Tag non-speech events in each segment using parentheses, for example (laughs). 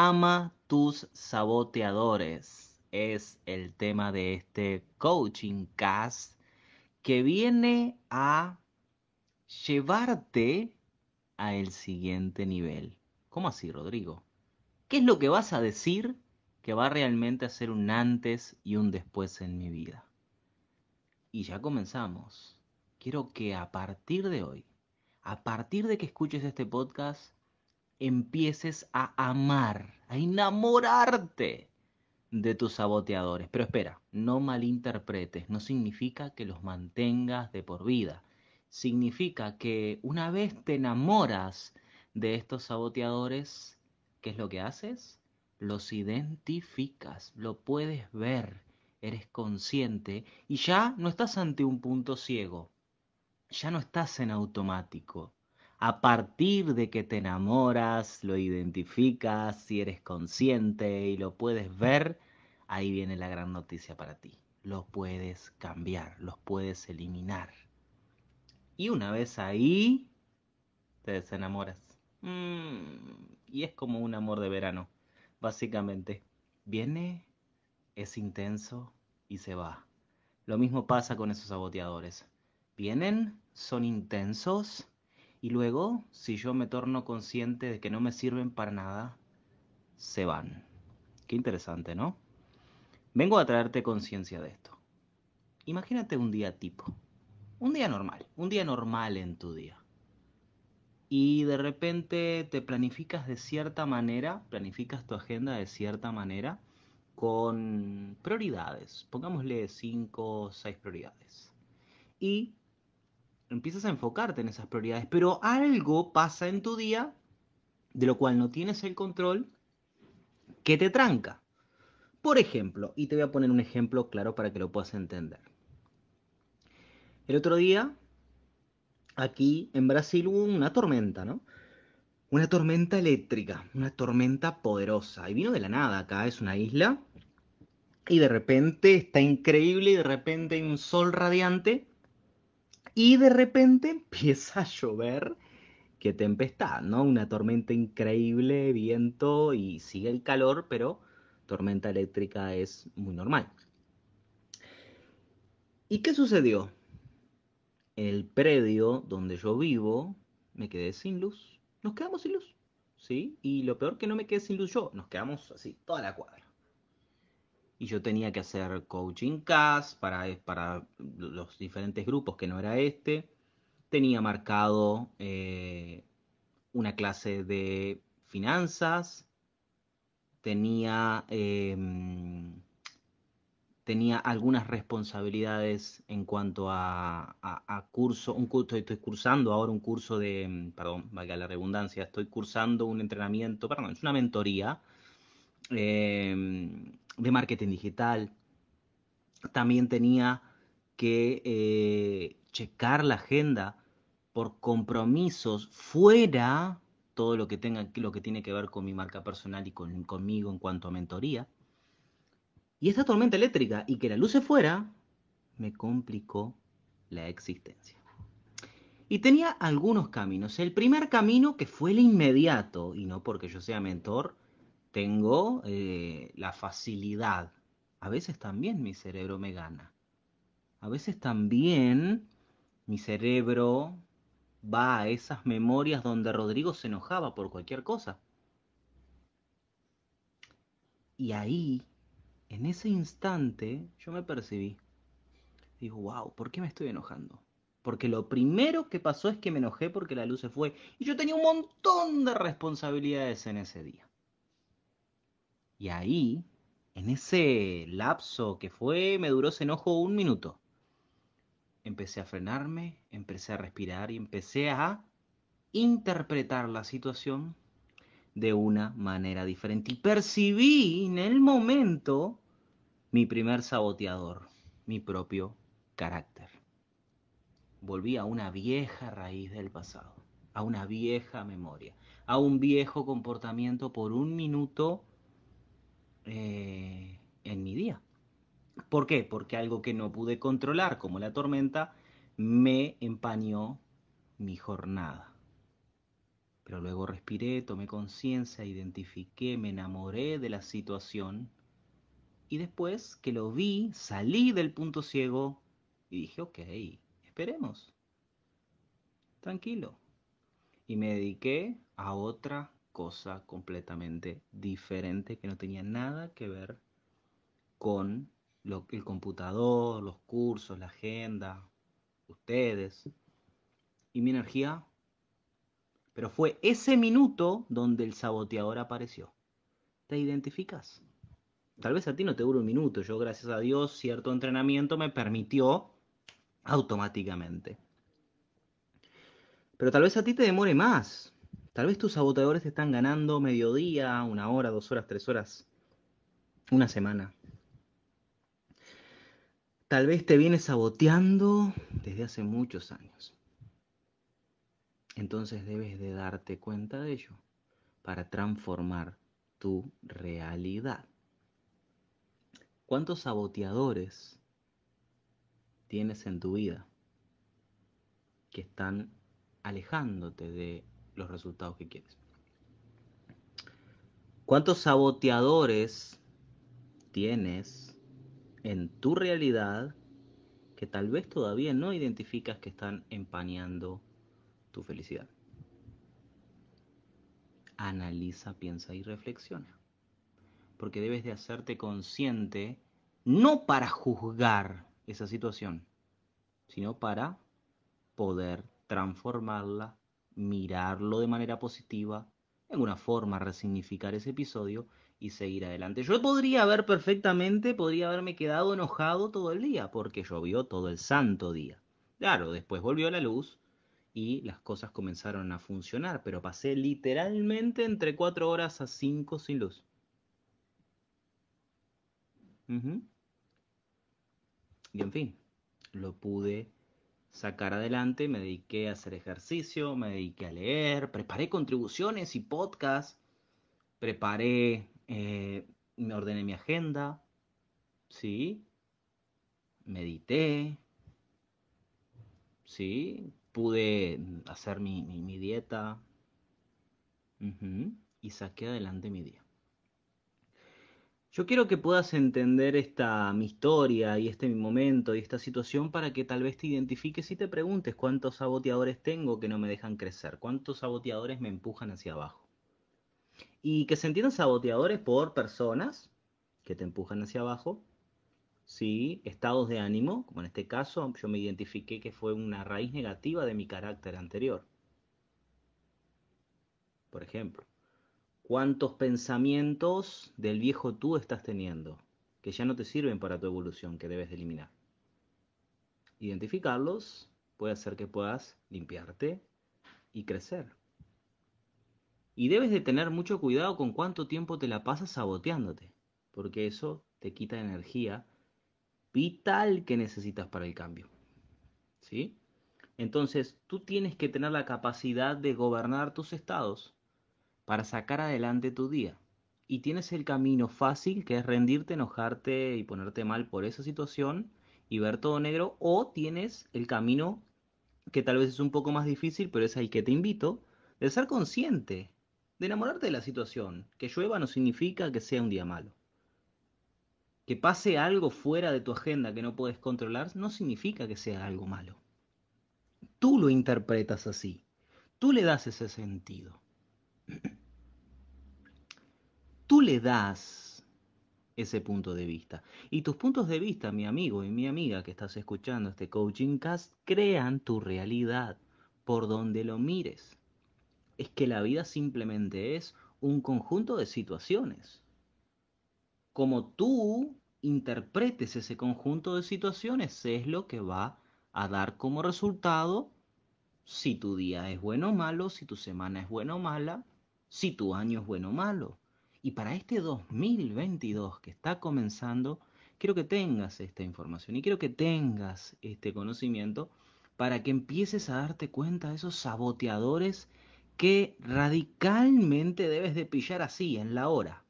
Ama tus saboteadores. Es el tema de este coaching cast que viene a llevarte a el siguiente nivel. ¿Cómo así, Rodrigo? ¿Qué es lo que vas a decir que va realmente a ser un antes y un después en mi vida? Y ya comenzamos. Quiero que a partir de hoy, a partir de que escuches este podcast, empieces a amar, a enamorarte de tus saboteadores. Pero espera, no malinterpretes, no significa que los mantengas de por vida. Significa que una vez te enamoras de estos saboteadores, ¿qué es lo que haces? Los identificas, lo puedes ver, eres consciente y ya no estás ante un punto ciego, ya no estás en automático a partir de que te enamoras, lo identificas, si eres consciente y lo puedes ver, ahí viene la gran noticia para ti. Lo puedes cambiar, los puedes eliminar. Y una vez ahí, te desenamoras. Mm, y es como un amor de verano, básicamente. Viene, es intenso y se va. Lo mismo pasa con esos saboteadores. Vienen, son intensos y luego, si yo me torno consciente de que no me sirven para nada, se van. Qué interesante, ¿no? Vengo a traerte conciencia de esto. Imagínate un día tipo, un día normal, un día normal en tu día. Y de repente te planificas de cierta manera, planificas tu agenda de cierta manera, con prioridades, pongámosle cinco o seis prioridades. Y empiezas a enfocarte en esas prioridades, pero algo pasa en tu día de lo cual no tienes el control que te tranca. Por ejemplo, y te voy a poner un ejemplo claro para que lo puedas entender. El otro día, aquí en Brasil hubo una tormenta, ¿no? Una tormenta eléctrica, una tormenta poderosa. Y vino de la nada acá, es una isla. Y de repente está increíble y de repente hay un sol radiante y de repente (laughs) empieza a llover, qué tempestad, ¿no? Una tormenta increíble, viento y sigue el calor, pero tormenta eléctrica es muy normal. ¿Y qué sucedió? El predio donde yo vivo, me quedé sin luz. Nos quedamos sin luz, ¿sí? Y lo peor que no me quedé sin luz yo, nos quedamos así, toda la cuadra y yo tenía que hacer coaching cast para, para los diferentes grupos que no era este. Tenía marcado eh, una clase de finanzas, tenía, em, tenía algunas responsabilidades en cuanto a, curso, un curso, estoy cursando ahora un curso de, perdón, valga la redundancia, estoy cursando un entrenamiento, perdón, es una mentoría em, de marketing digital. También tenía que eh, checar la agenda por compromisos fuera todo lo que tenga lo que tiene que ver con mi marca personal y con, conmigo en cuanto a mentoría. Y esta tormenta eléctrica y que la luz se fuera me complicó la existencia. Y tenía algunos caminos. El primer camino que fue el inmediato, y no porque yo sea mentor, tengo eh, la facilidad. A veces también mi cerebro me gana. A veces también mi cerebro va a esas memorias donde Rodrigo se enojaba por cualquier cosa. Y ahí, en ese instante, yo me percibí. Digo, wow, ¿por qué me estoy enojando? Porque lo primero que pasó es que me enojé porque la luz se fue. Y yo tenía un montón de responsabilidades en ese día. Y ahí, en ese lapso que fue, me duró ese enojo un minuto. Empecé a frenarme, empecé a respirar y empecé a interpretar la situación de una manera diferente. Y percibí en el momento mi primer saboteador, mi propio carácter. Volví a una vieja raíz del pasado, a una vieja memoria, a un viejo comportamiento por un minuto eh, en mi día. ¿Por qué? Porque algo que no pude controlar, como la tormenta, me empañó mi jornada. Pero luego respiré, tomé conciencia, identifiqué, me enamoré de la situación. Y después que lo vi, salí del punto ciego y dije, ok, esperemos. Tranquilo. Y me dediqué a otra cosa completamente diferente que no tenía nada que ver con el computador, los cursos, la agenda, ustedes. Y mi energía pero fue ese minuto donde el saboteador apareció. ¿Te identificas? Tal vez a ti no te dure un minuto. Yo, gracias a Dios, cierto entrenamiento me permitió automáticamente. Pero tal vez a ti te demore más. Tal vez tus saboteadores te están ganando mediodía, una hora, dos horas, tres horas, una semana. Tal vez te vienes saboteando desde hace muchos años entonces debes de darte cuenta de ello para transformar tu realidad. ¿Cuántos saboteadores tienes en tu vida que están alejándote de los resultados que quieres? ¿Cuántos saboteadores tienes en tu realidad que tal vez todavía no identificas que están empañando tu felicidad. Analiza, piensa y reflexiona. Porque debes de hacerte consciente no para juzgar esa situación, sino para poder transformarla, mirarlo de manera positiva, en alguna forma resignificar ese episodio y seguir adelante. Yo podría haber perfectamente, podría haberme quedado enojado todo el día, porque llovió todo el santo día. Claro, después volvió la luz, y las cosas comenzaron a funcionar, pero pasé literalmente entre 4 horas a 5 sin luz. Y en fin, lo pude sacar adelante, me dediqué a hacer ejercicio, me dediqué a leer, preparé contribuciones y podcasts, preparé, eh, me ordené mi agenda, ¿sí? Medité, ¿sí? pude hacer mi, dieta y saqué adelante mi día. Yo quiero que puedas entender esta mi historia y este mi momento y esta situación para que tal vez te identifiques y te preguntes cuántos saboteadores tengo que no me dejan crecer, cuántos saboteadores me empujan hacia abajo. Y que se entiendan saboteadores por personas que te empujan hacia abajo ¿sí? estados de ánimo, como en este caso yo me identifiqué que fue una raíz negativa de mi carácter anterior. Por ejemplo, ¿cuántos pensamientos del viejo tú estás teniendo que ya no te sirven para tu evolución, que debes de eliminar? Identificarlos puede hacer que puedas limpiarte y crecer. Y debes de tener mucho cuidado con cuánto tiempo te la pasas saboteándote, porque eso te quita energía vital que necesitas para el cambio. ¿Sí? Entonces, tú tienes que tener la capacidad de gobernar tus estados para sacar adelante tu día. Y tienes el camino fácil que es rendirte, enojarte y ponerte mal por esa situación y ver todo negro. O tienes el camino que tal vez es un poco más difícil, pero es al que te invito, de ser consciente, de enamorarte de la situación. Que llueva no significa que sea un día malo. Que pase algo fuera de tu agenda que no puedes controlar no significa que sea algo malo. Tú lo interpretas así. Tú le das ese sentido. Tú le das ese punto de vista. Y tus puntos de vista, mi amigo y mi amiga que estás escuchando este coaching cast, crean tu realidad por donde lo mires. Es que la vida simplemente es un conjunto de situaciones como tú interpretes ese conjunto de situaciones es lo que va a dar como resultado si tu día es bueno o malo, si tu semana es buena o mala, si tu año es bueno o malo. Y para este 2022 que está comenzando, quiero que tengas esta información y quiero que tengas este conocimiento para que empieces a darte cuenta de esos saboteadores que radicalmente debes de pillar así, en la hora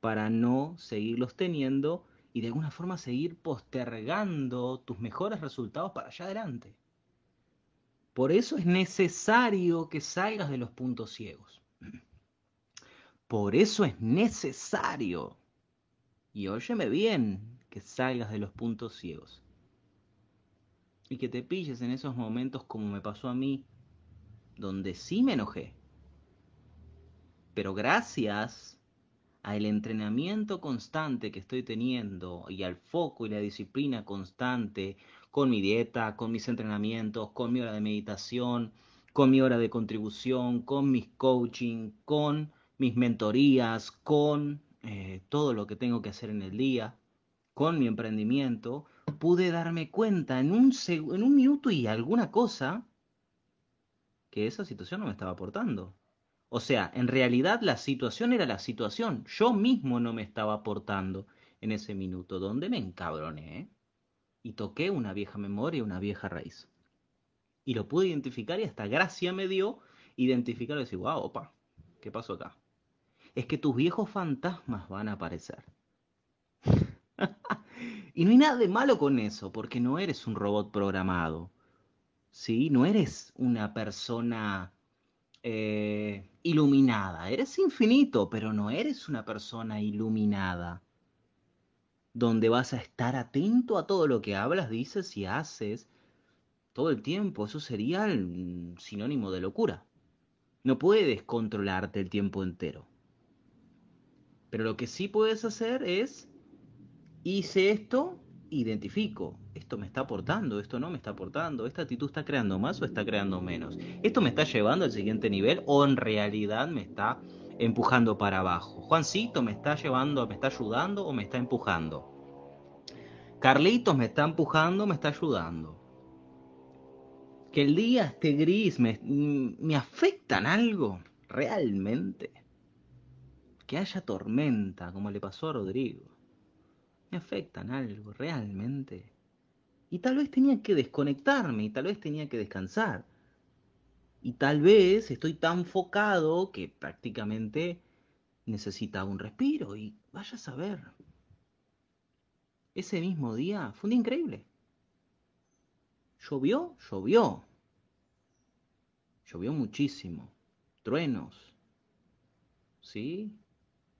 para no seguirlos teniendo y de alguna forma seguir postergando tus mejores resultados para allá adelante. Por eso es necesario que salgas de los puntos ciegos. Por eso es necesario, y óyeme bien, que salgas de los puntos ciegos. Y que te pilles en esos momentos como me pasó a mí, donde sí me enojé. Pero gracias al entrenamiento constante que estoy teniendo y al foco y la disciplina constante con mi dieta, con mis entrenamientos, con mi hora de meditación, con mi hora de contribución, con mis coaching, con mis mentorías, con eh, todo lo que tengo que hacer en el día, con mi emprendimiento, pude darme cuenta en un, en un minuto y alguna cosa que esa situación no me estaba aportando. O sea, en realidad la situación era la situación. Yo mismo no me estaba aportando en ese minuto, donde me encabroné ¿eh? y toqué una vieja memoria, una vieja raíz. Y lo pude identificar y hasta gracia me dio identificar y decir, wow, opa, ¿qué pasó acá? Es que tus viejos fantasmas van a aparecer. (laughs) y no hay nada de malo con eso, porque no eres un robot programado. ¿Sí? No eres una persona eh, iluminada. Eres infinito, pero no eres una persona iluminada. Donde vas a estar atento a todo lo que hablas, dices y haces todo el tiempo. Eso sería el sinónimo de locura. No puedes controlarte el tiempo entero. Pero lo que sí puedes hacer es, hice esto, identifico, esto me está aportando, esto no me está aportando, esta actitud está creando más o está creando menos, esto me está llevando al siguiente nivel o en realidad me está empujando para abajo. Juancito me está llevando, me está ayudando o me está empujando. Carlitos me está empujando, me está ayudando. Que el día esté gris me, me afecta en algo, realmente. Que haya tormenta, como le pasó a Rodrigo me afectan algo realmente. Y tal vez tenía que desconectarme y tal vez tenía que descansar. Y tal vez estoy tan focado que prácticamente necesitaba un respiro y vaya a saber. Ese mismo día fue un día increíble. Llovió, llovió. Llovió muchísimo. Truenos. ¿Sí?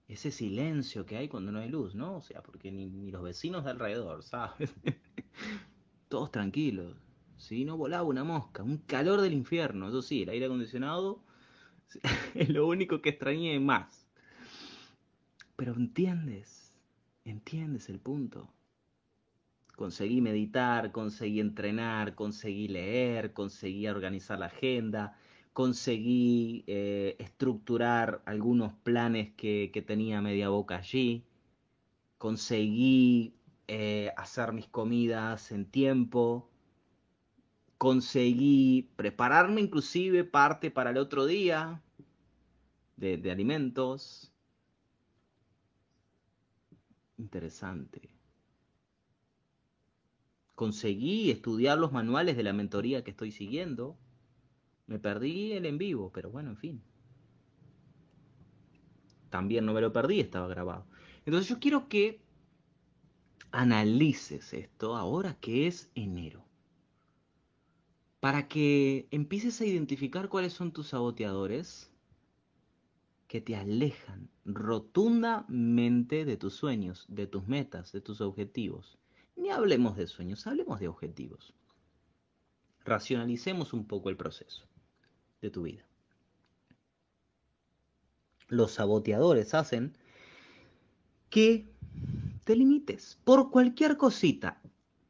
Ese silencio que hay cuando no hay luz, ¿no? O sea, porque ni, los vecinos de alrededor, ¿sabes? (laughs) Todos tranquilos. Si no volaba una mosca, un calor del infierno, eso sí, el aire acondicionado es (laughs) lo único que extrañé más. Pero entiendes, entiendes el punto. Conseguí meditar, conseguí entrenar, conseguí leer, conseguí organizar la agenda, conseguí eh, estructurar algunos planes que, tenía media boca allí, conseguí eh, hacer mis comidas en tiempo, conseguí prepararme inclusive parte para el otro día de, de alimentos. Interesante. Conseguí estudiar los manuales de la mentoría que estoy siguiendo me perdí el en vivo, pero bueno, en fin. También no me lo perdí, estaba grabado. Entonces yo quiero que analices esto ahora que es enero. Para que empieces a identificar cuáles son tus saboteadores que te alejan rotundamente de tus sueños, de tus metas, de tus objetivos. Ni hablemos de sueños, hablemos de objetivos. Racionalicemos un poco el proceso de tu vida. Los saboteadores hacen que te limites por cualquier cosita.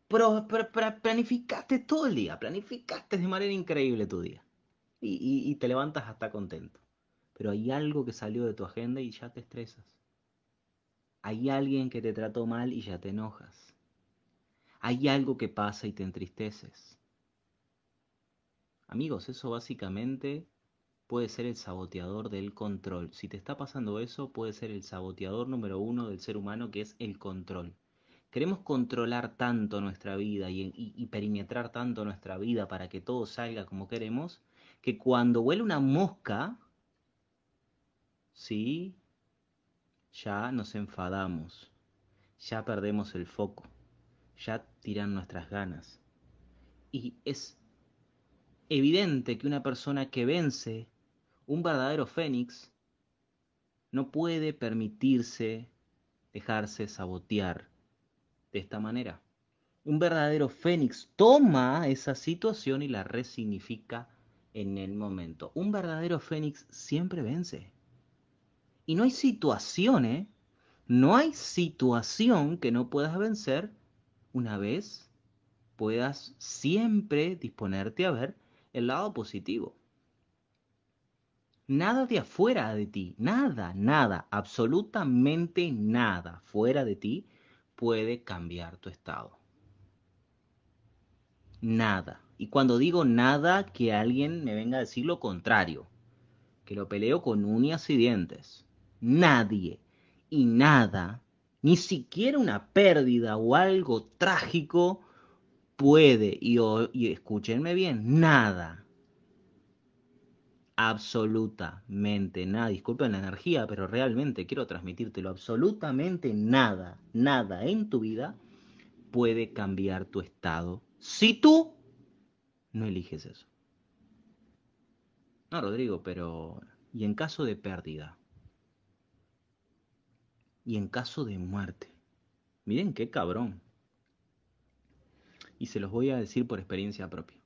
planificaste todo el día, planificaste de manera increíble tu día y, y te levantas hasta contento. Pero hay algo que salió de tu agenda y ya te estresas. Hay alguien que te trató mal y ya te enojas. Hay algo que pasa y te entristeces. Amigos, eso básicamente puede ser el saboteador del control. Si te está pasando eso, puede ser el saboteador número uno del ser humano, que es el control. Queremos controlar tanto nuestra vida y, perimetrar tanto nuestra vida para que todo salga como queremos, que cuando huele una mosca, sí, ya nos enfadamos, ya perdemos el foco, ya tiran nuestras ganas. Y es evidente que una persona que vence, un verdadero fénix, no puede permitirse dejarse sabotear de esta manera. Un verdadero fénix toma esa situación y la resignifica en el momento. Un verdadero fénix siempre vence. Y no hay situación, ¿eh? No hay situación que no puedas vencer una vez puedas siempre disponerte a ver el lado positivo. Nada de afuera de ti, nada, nada, absolutamente nada fuera de ti puede cambiar tu estado. Nada. Y cuando digo nada, que alguien me venga a decir lo contrario, que lo peleo con uñas y dientes. Nadie y nada, ni siquiera una pérdida o algo trágico puede, y, escúchenme bien, nada, absolutamente nada, disculpen la energía, pero realmente quiero transmitírtelo, absolutamente nada, nada en tu vida puede cambiar tu estado si tú no eliges eso. No, Rodrigo, pero ¿y en caso de pérdida? ¿Y en caso de muerte? Miren qué cabrón. Y se los voy a decir por experiencia propia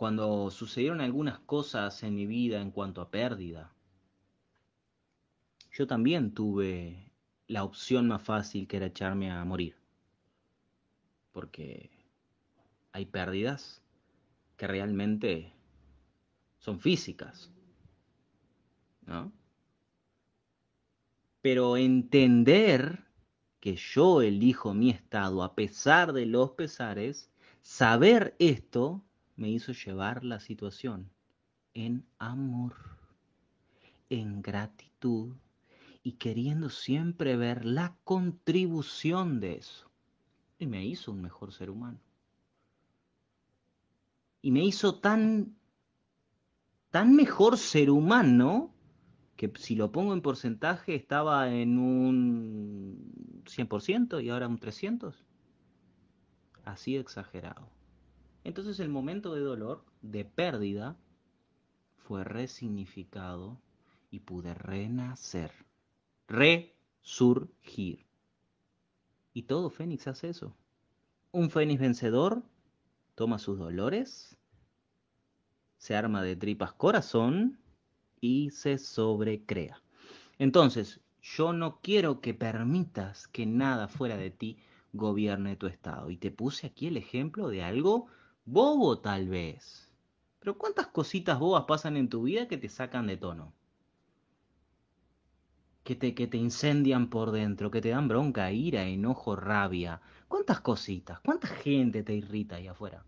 cuando sucedieron algunas cosas en mi vida en cuanto a pérdida, yo también tuve la opción más fácil que era echarme a morir. Porque hay pérdidas que realmente son físicas. ¿No? Pero entender que yo elijo mi estado a pesar de los pesares, saber esto me hizo llevar la situación en amor, en gratitud y queriendo siempre ver la contribución de eso. Y me hizo un mejor ser humano. Y me hizo tan, tan mejor ser humano que si lo pongo en porcentaje estaba en un 100% y ahora un 300%. Así exagerado. Entonces el momento de dolor, de pérdida, fue resignificado y pude renacer, resurgir. Y todo fénix hace eso. Un fénix vencedor toma sus dolores, se arma de tripas corazón y se sobrecrea. Entonces, yo no quiero que permitas que nada fuera de ti gobierne tu estado. Y te puse aquí el ejemplo de algo Bobo tal vez. Pero ¿cuántas cositas bobas pasan en tu vida que te sacan de tono? Que te, que te incendian por dentro, que te dan bronca, ira, enojo, rabia. ¿Cuántas cositas? ¿Cuánta gente te irrita ahí afuera?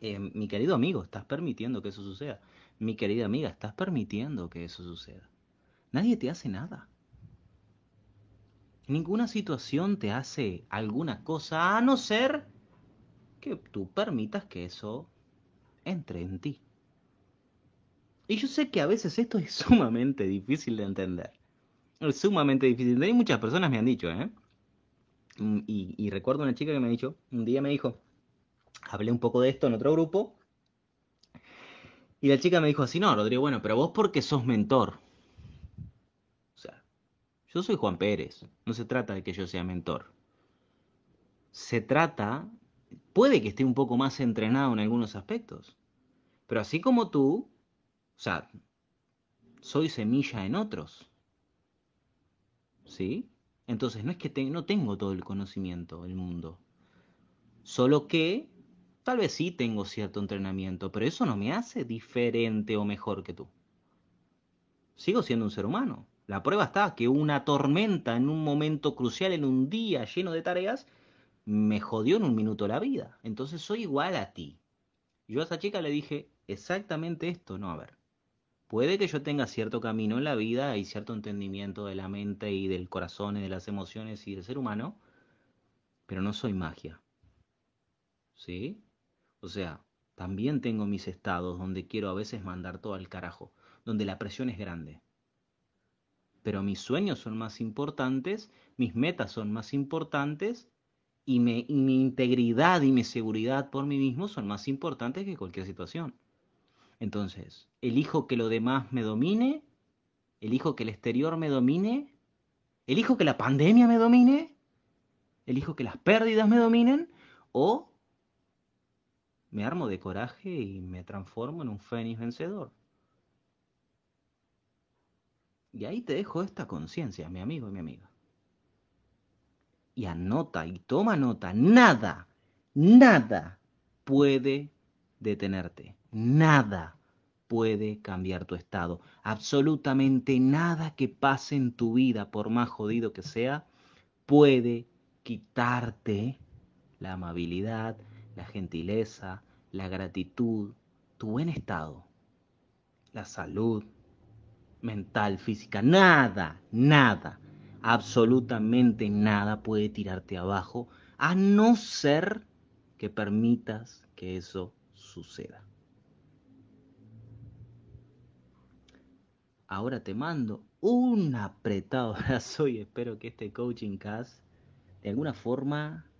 Eh, mi querido amigo, estás permitiendo que eso suceda. Mi querida amiga, estás permitiendo que eso suceda. Nadie te hace nada. Ninguna situación te hace alguna cosa a no ser que tú permitas que eso entre en ti. Y yo sé que a veces esto es (laughs) sumamente difícil de entender. Es sumamente difícil. Y muchas personas me han dicho, ¿eh? Mm, y, y, recuerdo una chica que me ha dicho, un día me dijo, hablé un poco de esto en otro grupo, y la chica me dijo así, no, Rodrigo, bueno, pero vos porque sos mentor. O sea, yo soy Juan Pérez, no se trata de que yo sea mentor. Se trata puede que esté un poco más entrenado en algunos aspectos. Pero así como tú, o sea, soy semilla en otros. ¿Sí? Entonces no es que no tengo todo el conocimiento del mundo. Solo que tal vez sí tengo cierto entrenamiento, pero eso no me hace diferente o mejor que tú. Sigo siendo un ser humano. La prueba está que una tormenta en un momento crucial, en un día lleno de tareas, me jodió en un minuto la vida. Entonces soy igual a ti. Yo a esa chica le dije exactamente esto, no, a ver. Puede que yo tenga cierto camino en la vida y cierto entendimiento de la mente y del corazón y de las emociones y del ser humano, pero no soy magia. ¿Sí? O sea, también tengo mis estados donde quiero a veces mandar todo al carajo, donde la presión es grande. Pero mis sueños son más importantes, mis metas son más importantes y, mi integridad y mi seguridad por mí mismo son más importantes que cualquier situación. Entonces, elijo que lo demás me domine, elijo que el exterior me domine, elijo que la pandemia me domine, elijo que las pérdidas me dominen, o me armo de coraje y me transformo en un fénix vencedor. Y ahí te dejo esta conciencia, mi amigo y mi amiga. Y anota y toma nota, nada, nada puede detenerte, nada puede cambiar tu estado, absolutamente nada que pase en tu vida, por más jodido que sea, puede quitarte la amabilidad, la gentileza, la gratitud, tu buen estado, la salud mental, física, nada, nada absolutamente nada puede tirarte abajo a no ser que permitas que eso suceda. Ahora te mando un apretado (laughs) abrazo y espero que este coaching cast de alguna forma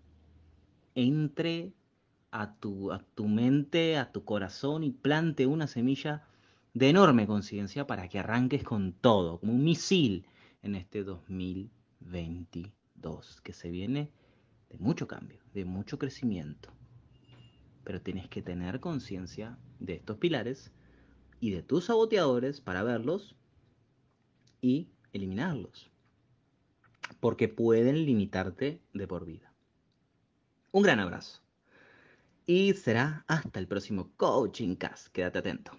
entre a tu, a tu mente, a tu corazón y plante una semilla de enorme conciencia para que arranques con todo, como un misil en este 2022, que se viene de mucho cambio, de mucho crecimiento. Pero tienes que tener conciencia de estos pilares y de tus saboteadores para verlos y eliminarlos. Porque pueden limitarte de por vida. Un gran abrazo. Y será hasta el próximo Coaching Cast. Quédate atento.